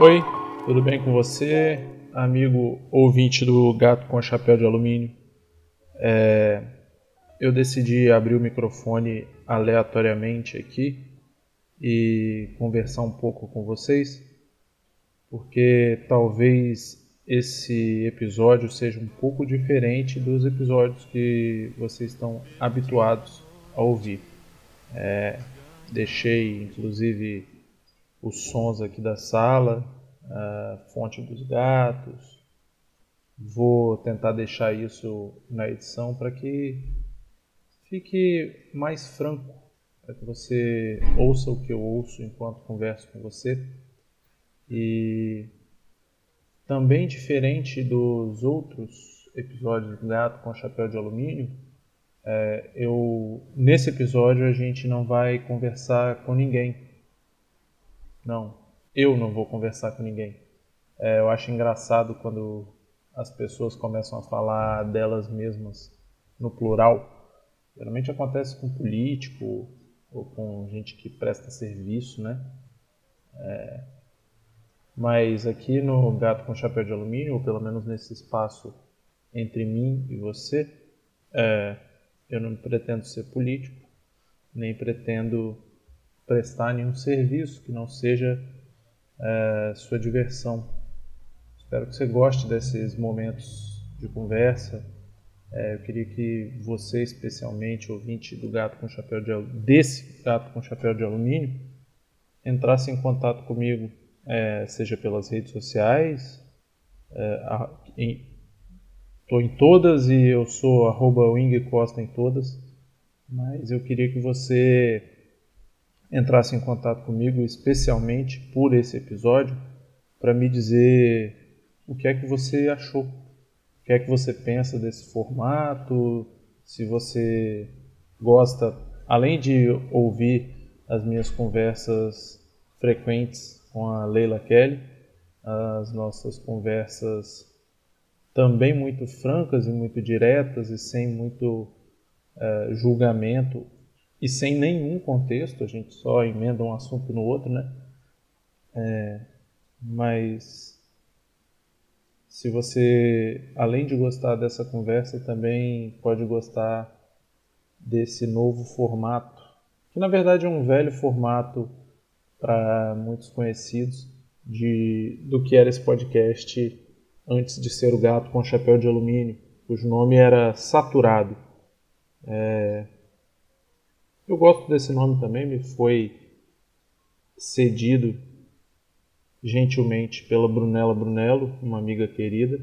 Oi, tudo bem com você, amigo ouvinte do Gato com Chapéu de Alumínio? É, eu decidi abrir o microfone aleatoriamente aqui e conversar um pouco com vocês, porque talvez esse episódio seja um pouco diferente dos episódios que vocês estão habituados a ouvir. É, deixei inclusive os sons aqui da sala, a fonte dos gatos. Vou tentar deixar isso na edição para que fique mais franco, para que você ouça o que eu ouço enquanto converso com você. E também diferente dos outros episódios do Gato com Chapéu de Alumínio, é, eu nesse episódio a gente não vai conversar com ninguém não, eu não vou conversar com ninguém. É, eu acho engraçado quando as pessoas começam a falar delas mesmas no plural. Geralmente acontece com político ou com gente que presta serviço, né? É, mas aqui no Gato com Chapéu de Alumínio, ou pelo menos nesse espaço entre mim e você, é, eu não pretendo ser político, nem pretendo prestar nenhum serviço que não seja é, sua diversão. Espero que você goste desses momentos de conversa. É, eu queria que você, especialmente, ouvinte do Gato com Chapéu de desse Gato com Chapéu de Alumínio, entrasse em contato comigo, é, seja pelas redes sociais, estou em, em, todas e eu sou arroba Costa em todas, mas eu queria que você entrasse em contato comigo, especialmente por esse episódio, para me dizer o que é que você achou, o que é que você pensa desse formato, se você gosta, além de ouvir as minhas conversas frequentes com a Leila Kelly, as nossas conversas também muito francas e muito diretas e sem muito uh, julgamento e sem nenhum contexto, a gente só emenda um assunto no outro, né? É, mas se você, além de gostar dessa conversa, também pode gostar desse novo formato, que na verdade é um velho formato para muitos conhecidos de, do que era esse podcast antes de ser o Gato com Chapéu de Alumínio, cujo nome era Saturado. É, eu gosto desse nome também, me foi cedido gentilmente pela Brunella Brunello, uma amiga querida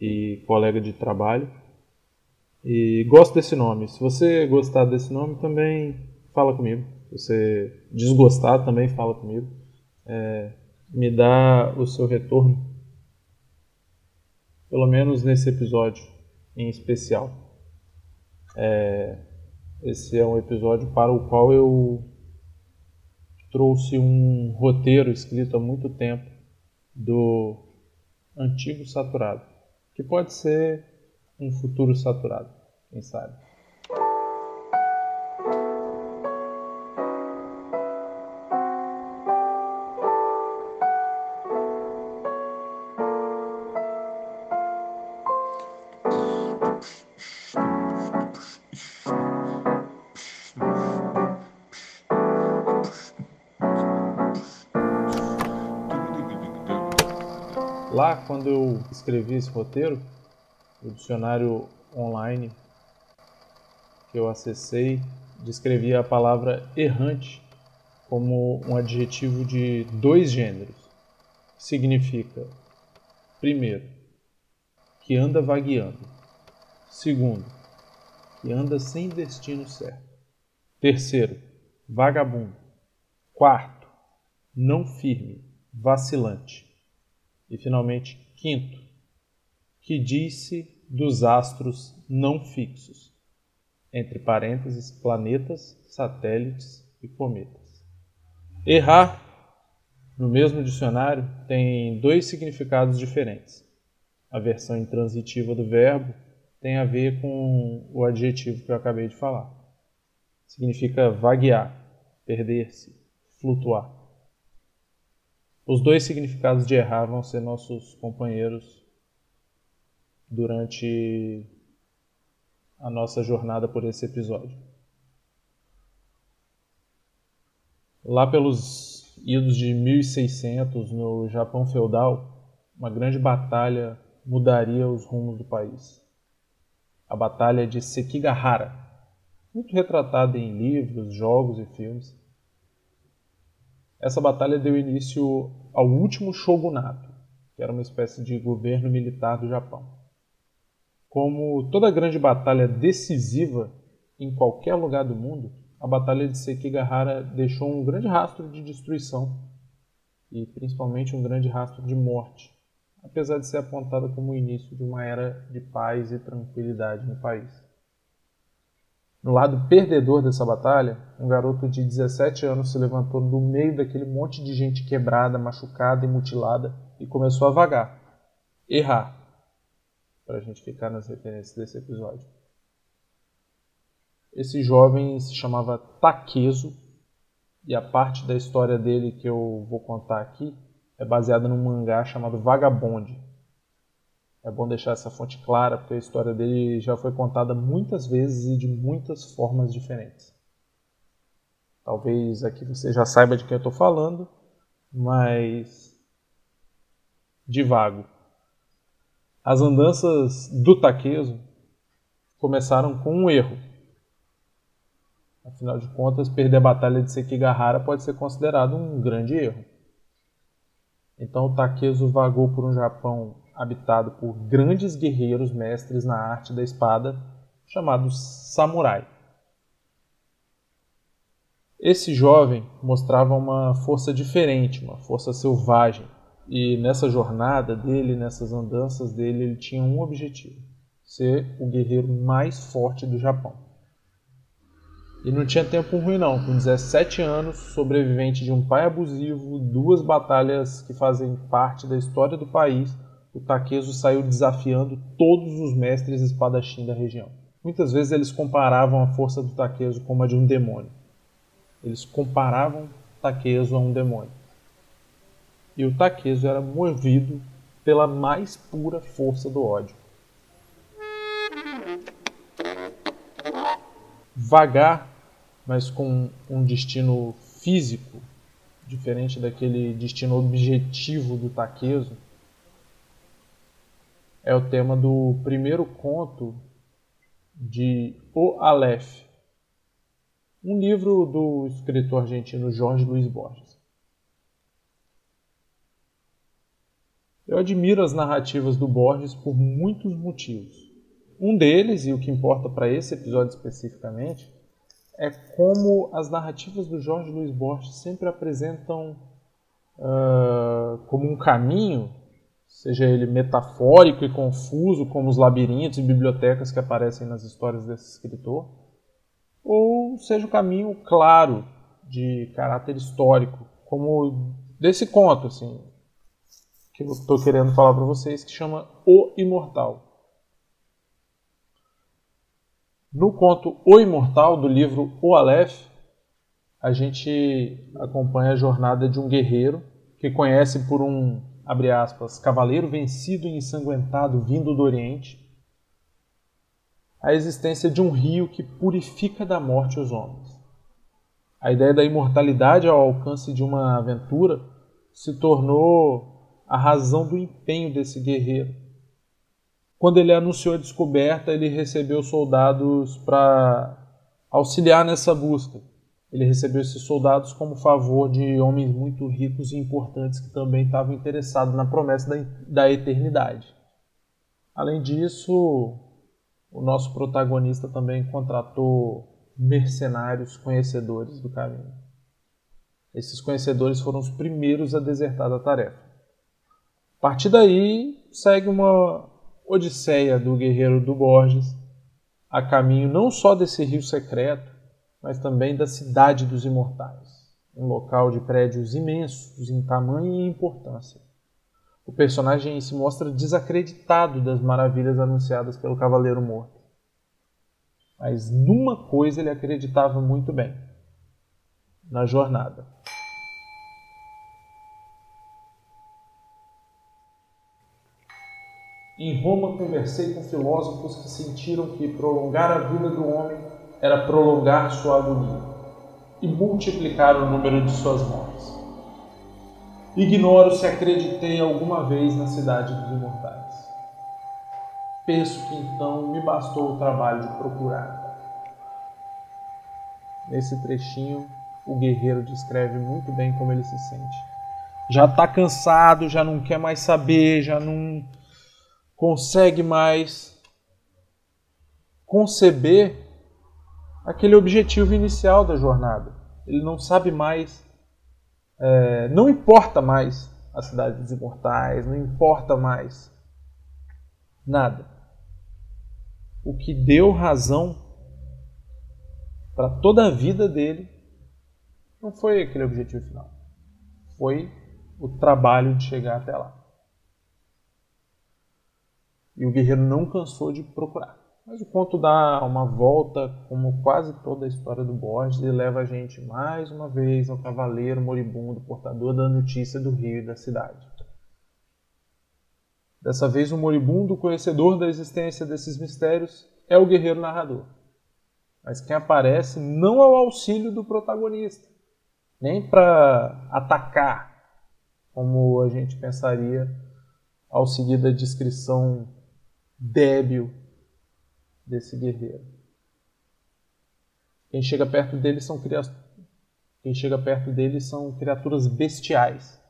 e colega de trabalho. E gosto desse nome. Se você gostar desse nome, também fala comigo. Se você desgostar, também fala comigo. É, me dá o seu retorno. Pelo menos nesse episódio em especial. É, esse é um episódio para o qual eu trouxe um roteiro escrito há muito tempo do antigo saturado, que pode ser um futuro saturado, quem sabe. Lá, quando eu escrevi esse roteiro, o dicionário online que eu acessei descrevia a palavra errante como um adjetivo de dois gêneros. Significa, primeiro, que anda vagueando. Segundo, que anda sem destino certo. Terceiro, vagabundo. Quarto, não firme, vacilante. E finalmente, quinto, que disse dos astros não fixos, entre parênteses, planetas, satélites e cometas. Errar, no mesmo dicionário, tem dois significados diferentes. A versão intransitiva do verbo tem a ver com o adjetivo que eu acabei de falar. Significa vaguear, perder-se, flutuar. Os dois significados de errar vão ser nossos companheiros durante a nossa jornada por esse episódio. Lá pelos idos de 1600, no Japão feudal, uma grande batalha mudaria os rumos do país. A Batalha de Sekigahara, muito retratada em livros, jogos e filmes. Essa batalha deu início ao último shogunato, que era uma espécie de governo militar do Japão. Como toda grande batalha decisiva em qualquer lugar do mundo, a Batalha de Sekigahara deixou um grande rastro de destruição e principalmente um grande rastro de morte, apesar de ser apontada como o início de uma era de paz e tranquilidade no país. No lado perdedor dessa batalha, um garoto de 17 anos se levantou do meio daquele monte de gente quebrada, machucada e mutilada e começou a vagar, errar, para a gente ficar nas referências desse episódio. Esse jovem se chamava Takezo e a parte da história dele que eu vou contar aqui é baseada num mangá chamado Vagabond, é bom deixar essa fonte clara, porque a história dele já foi contada muitas vezes e de muitas formas diferentes. Talvez aqui você já saiba de quem eu estou falando, mas de vago. As andanças do Taqueso começaram com um erro. Afinal de contas, perder a batalha de Sekigahara pode ser considerado um grande erro. Então o Takezo vagou por um Japão habitado por grandes guerreiros mestres na arte da espada, chamados samurai. Esse jovem mostrava uma força diferente, uma força selvagem, e nessa jornada dele, nessas andanças dele, ele tinha um objetivo: ser o guerreiro mais forte do Japão. E não tinha tempo ruim não, com 17 anos, sobrevivente de um pai abusivo, duas batalhas que fazem parte da história do país, o Takezo saiu desafiando todos os mestres espadachim da região. Muitas vezes eles comparavam a força do Takezo como a de um demônio. Eles comparavam Takezo a um demônio. E o Takezo era movido pela mais pura força do ódio. Vagar, mas com um destino físico, diferente daquele destino objetivo do Takezo, é o tema do primeiro conto de O Aleph, um livro do escritor argentino Jorge Luiz Borges. Eu admiro as narrativas do Borges por muitos motivos. Um deles, e o que importa para esse episódio especificamente, é como as narrativas do Jorge Luiz Borges sempre apresentam uh, como um caminho seja ele metafórico e confuso, como os labirintos e bibliotecas que aparecem nas histórias desse escritor, ou seja o caminho claro de caráter histórico, como desse conto, assim, que eu estou querendo falar para vocês, que chama O Imortal. No conto O Imortal, do livro O Aleph, a gente acompanha a jornada de um guerreiro que conhece por um abre aspas, cavaleiro vencido e ensanguentado vindo do Oriente, a existência de um rio que purifica da morte os homens. A ideia da imortalidade ao alcance de uma aventura se tornou a razão do empenho desse guerreiro. Quando ele anunciou a descoberta, ele recebeu soldados para auxiliar nessa busca. Ele recebeu esses soldados como favor de homens muito ricos e importantes que também estavam interessados na promessa da, da eternidade. Além disso, o nosso protagonista também contratou mercenários conhecedores do caminho. Esses conhecedores foram os primeiros a desertar da tarefa. A partir daí, segue uma odisseia do guerreiro do Borges a caminho não só desse rio secreto, mas também da Cidade dos Imortais, um local de prédios imensos em tamanho e importância. O personagem se mostra desacreditado das maravilhas anunciadas pelo Cavaleiro Morto. Mas numa coisa ele acreditava muito bem: na jornada. Em Roma, conversei com filósofos que sentiram que prolongar a vida do homem era prolongar sua agonia e multiplicar o número de suas mortes. Ignoro se acreditei alguma vez na cidade dos imortais. Penso que então me bastou o trabalho de procurar. Nesse trechinho, o guerreiro descreve muito bem como ele se sente. Já está cansado, já não quer mais saber, já não consegue mais conceber aquele objetivo inicial da jornada. Ele não sabe mais, é, não importa mais a cidade dos imortais, não importa mais nada. O que deu razão para toda a vida dele não foi aquele objetivo final, foi o trabalho de chegar até lá. E o guerreiro não cansou de procurar. Mas o conto dá uma volta, como quase toda a história do Borges, e leva a gente mais uma vez ao cavaleiro moribundo, portador da notícia do rio e da cidade. Dessa vez, o moribundo, conhecedor da existência desses mistérios, é o guerreiro narrador. Mas quem aparece não é o auxílio do protagonista, nem para atacar, como a gente pensaria ao seguir da descrição débil desse guerreiro. Quem chega perto dele são quem chega perto dele são criaturas bestiais,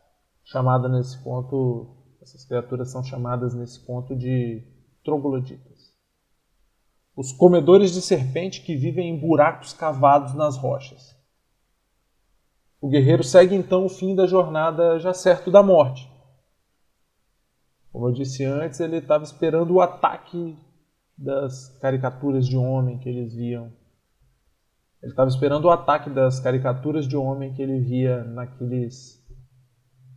chamadas nesse ponto, essas criaturas são chamadas nesse ponto de trogloditas. Os comedores de serpente que vivem em buracos cavados nas rochas. O guerreiro segue então o fim da jornada já certo da morte. Como eu disse antes, ele estava esperando o ataque das caricaturas de homem que eles viam. Ele estava esperando o ataque das caricaturas de homem que ele via naqueles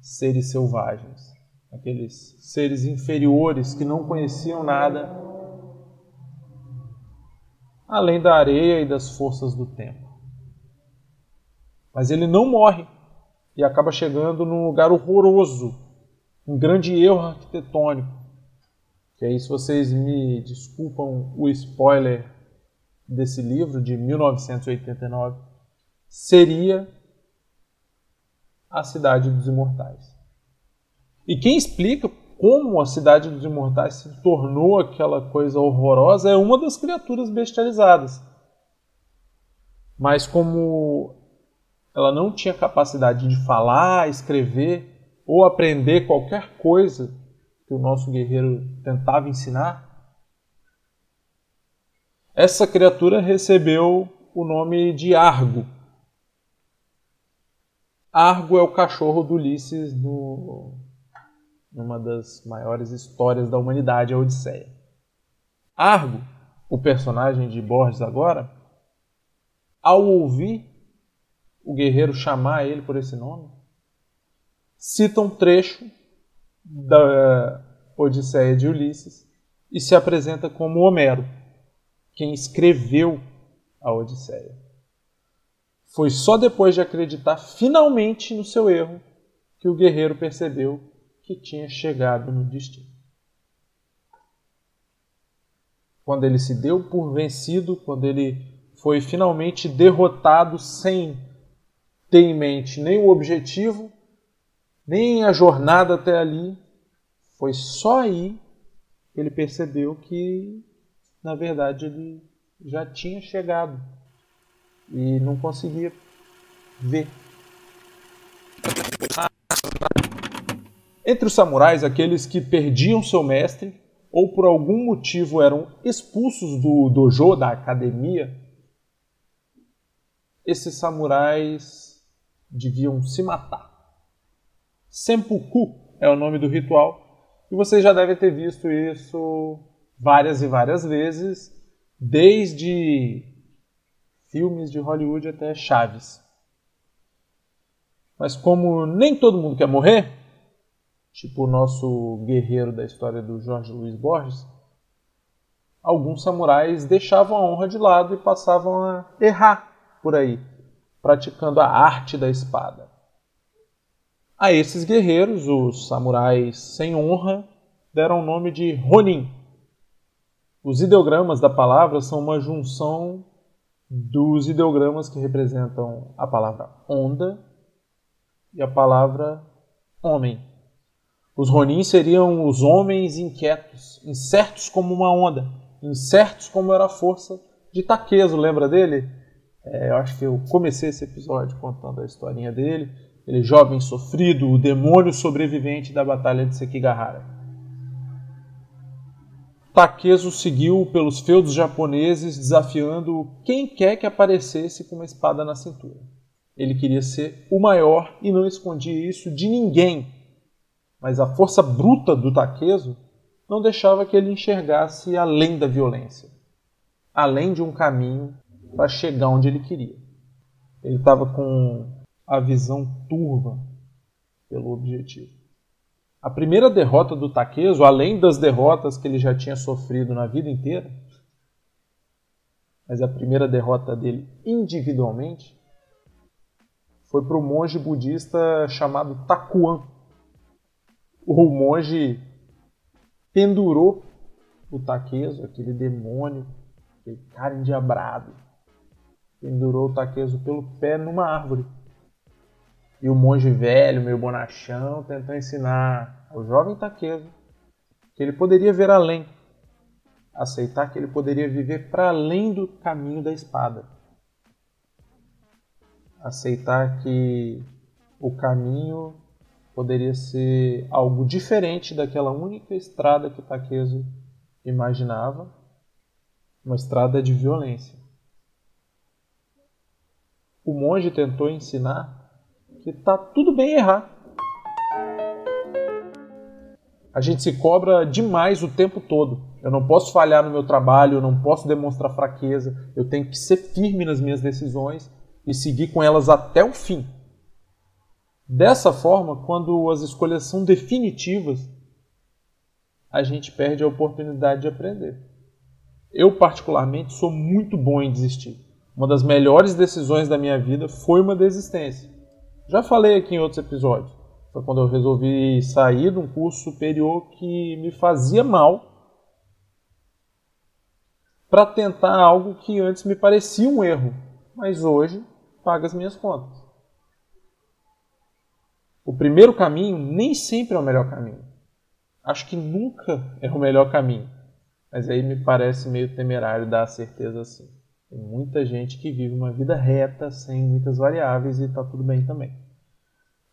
seres selvagens, aqueles seres inferiores que não conheciam nada além da areia e das forças do tempo. Mas ele não morre e acaba chegando num lugar horroroso um grande erro arquitetônico. Que aí, se vocês me desculpam o spoiler desse livro de 1989, seria a Cidade dos Imortais. E quem explica como a Cidade dos Imortais se tornou aquela coisa horrorosa é uma das criaturas bestializadas. Mas como ela não tinha capacidade de falar, escrever ou aprender qualquer coisa que o nosso guerreiro tentava ensinar, essa criatura recebeu o nome de Argo. Argo é o cachorro do Ulisses no, numa das maiores histórias da humanidade, a Odisseia. Argo, o personagem de Borges agora, ao ouvir o guerreiro chamar ele por esse nome, cita um trecho da Odisseia de Ulisses e se apresenta como Homero, quem escreveu a Odisseia. Foi só depois de acreditar finalmente no seu erro que o guerreiro percebeu que tinha chegado no destino. Quando ele se deu por vencido, quando ele foi finalmente derrotado sem ter em mente nem o objetivo nem a jornada até ali. Foi só aí que ele percebeu que, na verdade, ele já tinha chegado e não conseguia ver. Entre os samurais, aqueles que perdiam seu mestre ou por algum motivo eram expulsos do dojo, da academia, esses samurais deviam se matar. Sempuku é o nome do ritual. E vocês já devem ter visto isso várias e várias vezes, desde filmes de Hollywood até Chaves. Mas como nem todo mundo quer morrer, tipo o nosso guerreiro da história do Jorge Luiz Borges, alguns samurais deixavam a honra de lado e passavam a errar por aí, praticando a arte da espada. A esses guerreiros, os samurais sem honra, deram o nome de Ronin. Os ideogramas da palavra são uma junção dos ideogramas que representam a palavra onda e a palavra homem. Os Ronin seriam os homens inquietos, incertos como uma onda, incertos como era a força de Takezo, lembra dele? É, eu acho que eu comecei esse episódio contando a historinha dele. Ele é jovem sofrido, o demônio sobrevivente da Batalha de Sekigahara. Takezo seguiu pelos feudos japoneses desafiando quem quer que aparecesse com uma espada na cintura. Ele queria ser o maior e não escondia isso de ninguém. Mas a força bruta do Takezo não deixava que ele enxergasse além da violência, além de um caminho para chegar onde ele queria. Ele estava com a visão turva pelo objetivo. A primeira derrota do Takezo, além das derrotas que ele já tinha sofrido na vida inteira, mas a primeira derrota dele individualmente, foi para o monge budista chamado Takuan. O monge pendurou o Takezo, aquele demônio, aquele cara endiabrado, pendurou o Takezo pelo pé numa árvore. E o monge velho, meio bonachão, tentou ensinar ao jovem Takezo que ele poderia ver além, aceitar que ele poderia viver para além do caminho da espada. Aceitar que o caminho poderia ser algo diferente daquela única estrada que Takezo imaginava, uma estrada de violência. O monge tentou ensinar que tá tudo bem errar. A gente se cobra demais o tempo todo. Eu não posso falhar no meu trabalho, eu não posso demonstrar fraqueza, eu tenho que ser firme nas minhas decisões e seguir com elas até o fim. Dessa forma, quando as escolhas são definitivas, a gente perde a oportunidade de aprender. Eu, particularmente, sou muito bom em desistir. Uma das melhores decisões da minha vida foi uma desistência. Já falei aqui em outros episódios. Foi quando eu resolvi sair de um curso superior que me fazia mal para tentar algo que antes me parecia um erro, mas hoje paga as minhas contas. O primeiro caminho nem sempre é o melhor caminho. Acho que nunca é o melhor caminho. Mas aí me parece meio temerário dar a certeza assim. Tem muita gente que vive uma vida reta, sem muitas variáveis e está tudo bem também.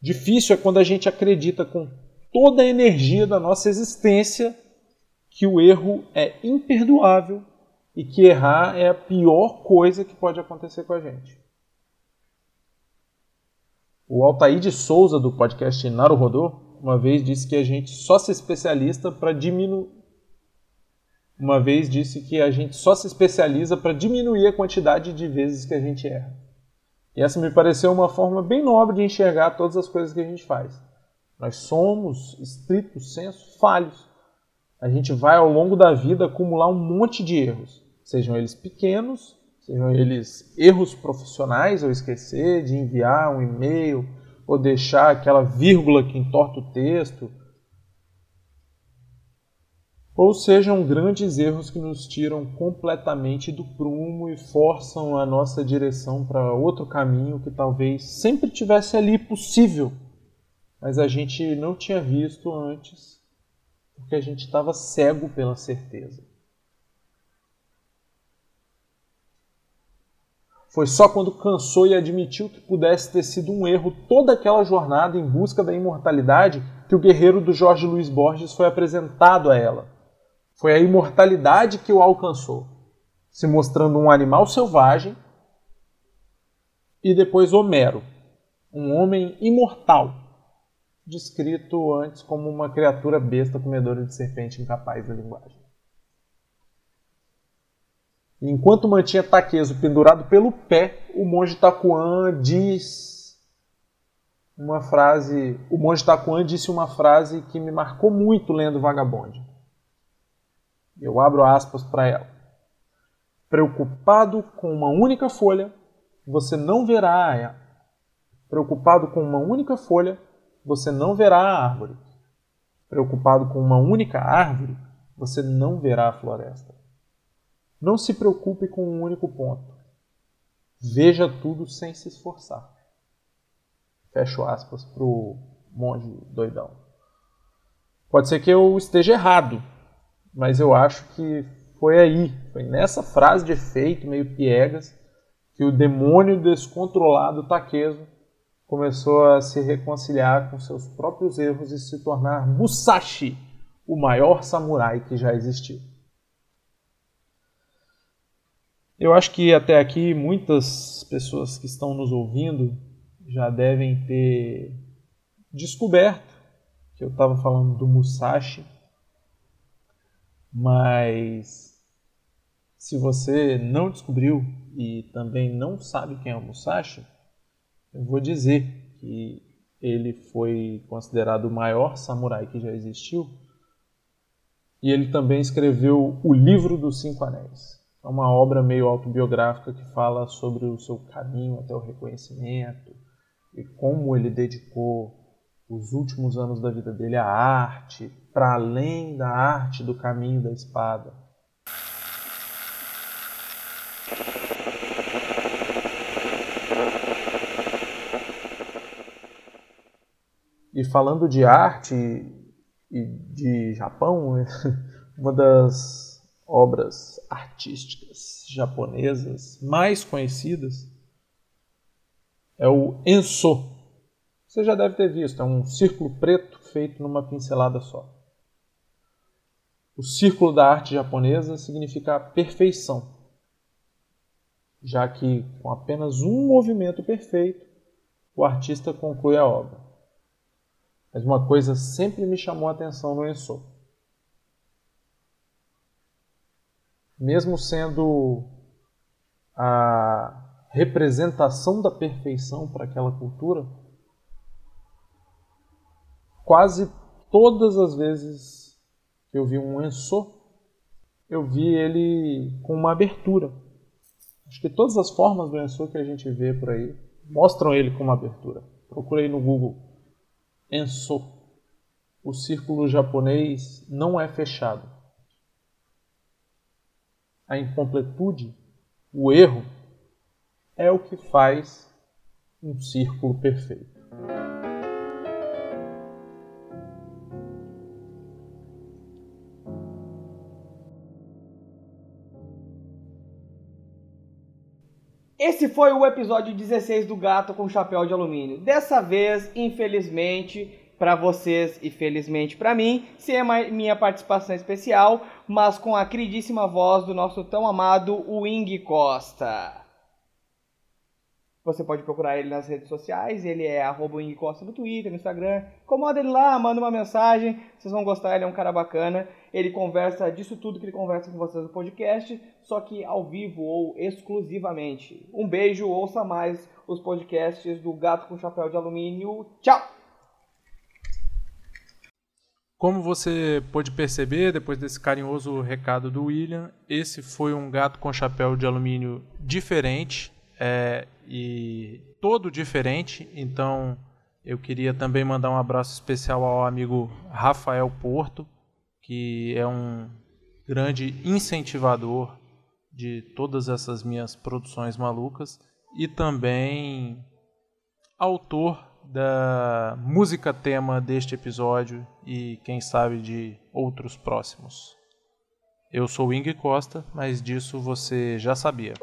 Difícil é quando a gente acredita com toda a energia da nossa existência que o erro é imperdoável e que errar é a pior coisa que pode acontecer com a gente. O Altair de Souza, do podcast Naruhodô, uma vez disse que a gente só se especialista para diminuir uma vez disse que a gente só se especializa para diminuir a quantidade de vezes que a gente erra. E essa me pareceu uma forma bem nobre de enxergar todas as coisas que a gente faz. Nós somos, estrito senso, falhos. A gente vai ao longo da vida acumular um monte de erros, sejam eles pequenos, sejam eles erros profissionais, ou esquecer de enviar um e-mail, ou deixar aquela vírgula que entorta o texto, ou sejam grandes erros que nos tiram completamente do prumo e forçam a nossa direção para outro caminho que talvez sempre tivesse ali possível, mas a gente não tinha visto antes, porque a gente estava cego pela certeza. Foi só quando cansou e admitiu que pudesse ter sido um erro toda aquela jornada em busca da imortalidade que o guerreiro do Jorge Luiz Borges foi apresentado a ela foi a imortalidade que o alcançou, se mostrando um animal selvagem, e depois Homero, um homem imortal, descrito antes como uma criatura besta comedora de serpente incapaz da linguagem. enquanto mantinha Taqueso pendurado pelo pé, o monge Takuan diz uma frase. O monge Takuan disse uma frase que me marcou muito lendo Vagabonde. Eu abro aspas para ela. Preocupado com uma única folha, você não verá a árvore. Preocupado com uma única folha, você não verá a árvore. preocupado com uma única árvore, você não verá a floresta. Não se preocupe com um único ponto. Veja tudo sem se esforçar. Fecho aspas para o monge doidão. Pode ser que eu esteja errado, mas eu acho que foi aí, foi nessa frase de efeito, meio piegas, que o demônio descontrolado Takezo começou a se reconciliar com seus próprios erros e se tornar Musashi, o maior samurai que já existiu. Eu acho que até aqui muitas pessoas que estão nos ouvindo já devem ter descoberto que eu estava falando do Musashi, mas se você não descobriu e também não sabe quem é o Musashi, eu vou dizer que ele foi considerado o maior samurai que já existiu e ele também escreveu o Livro dos Cinco Anéis. É uma obra meio autobiográfica que fala sobre o seu caminho até o reconhecimento e como ele dedicou os últimos anos da vida dele à arte, para além da arte do caminho da espada. E falando de arte e de Japão, uma das obras artísticas japonesas mais conhecidas é o Enso, você já deve ter visto, é um círculo preto feito numa pincelada só. O círculo da arte japonesa significa perfeição, já que com apenas um movimento perfeito, o artista conclui a obra. Mas uma coisa sempre me chamou a atenção no Enso. Mesmo sendo a representação da perfeição para aquela cultura, quase todas as vezes que eu vi um Enso, eu vi ele com uma abertura. Acho que todas as formas do Enso que a gente vê por aí mostram ele com uma abertura. Procurei no Google Enso. O círculo japonês não é fechado. A incompletude, o erro, é o que faz um círculo perfeito. Esse foi o episódio 16 do Gato com Chapéu de Alumínio. Dessa vez, infelizmente, para vocês e felizmente para mim, sem a minha participação especial, mas com a queridíssima voz do nosso tão amado Wing Costa. Você pode procurar ele nas redes sociais, ele é arroba Costa no Twitter, no Instagram. Incomoda ele lá, manda uma mensagem, vocês vão gostar, ele é um cara bacana. Ele conversa disso tudo que ele conversa com vocês no podcast, só que ao vivo ou exclusivamente. Um beijo, ouça mais os podcasts do Gato com Chapéu de Alumínio. Tchau! Como você pôde perceber, depois desse carinhoso recado do William, esse foi um gato com chapéu de alumínio diferente é, e todo diferente. Então eu queria também mandar um abraço especial ao amigo Rafael Porto, que é um grande incentivador de todas essas minhas produções malucas e também autor da música tema deste episódio e quem sabe de outros próximos. Eu sou Ing Costa, mas disso você já sabia.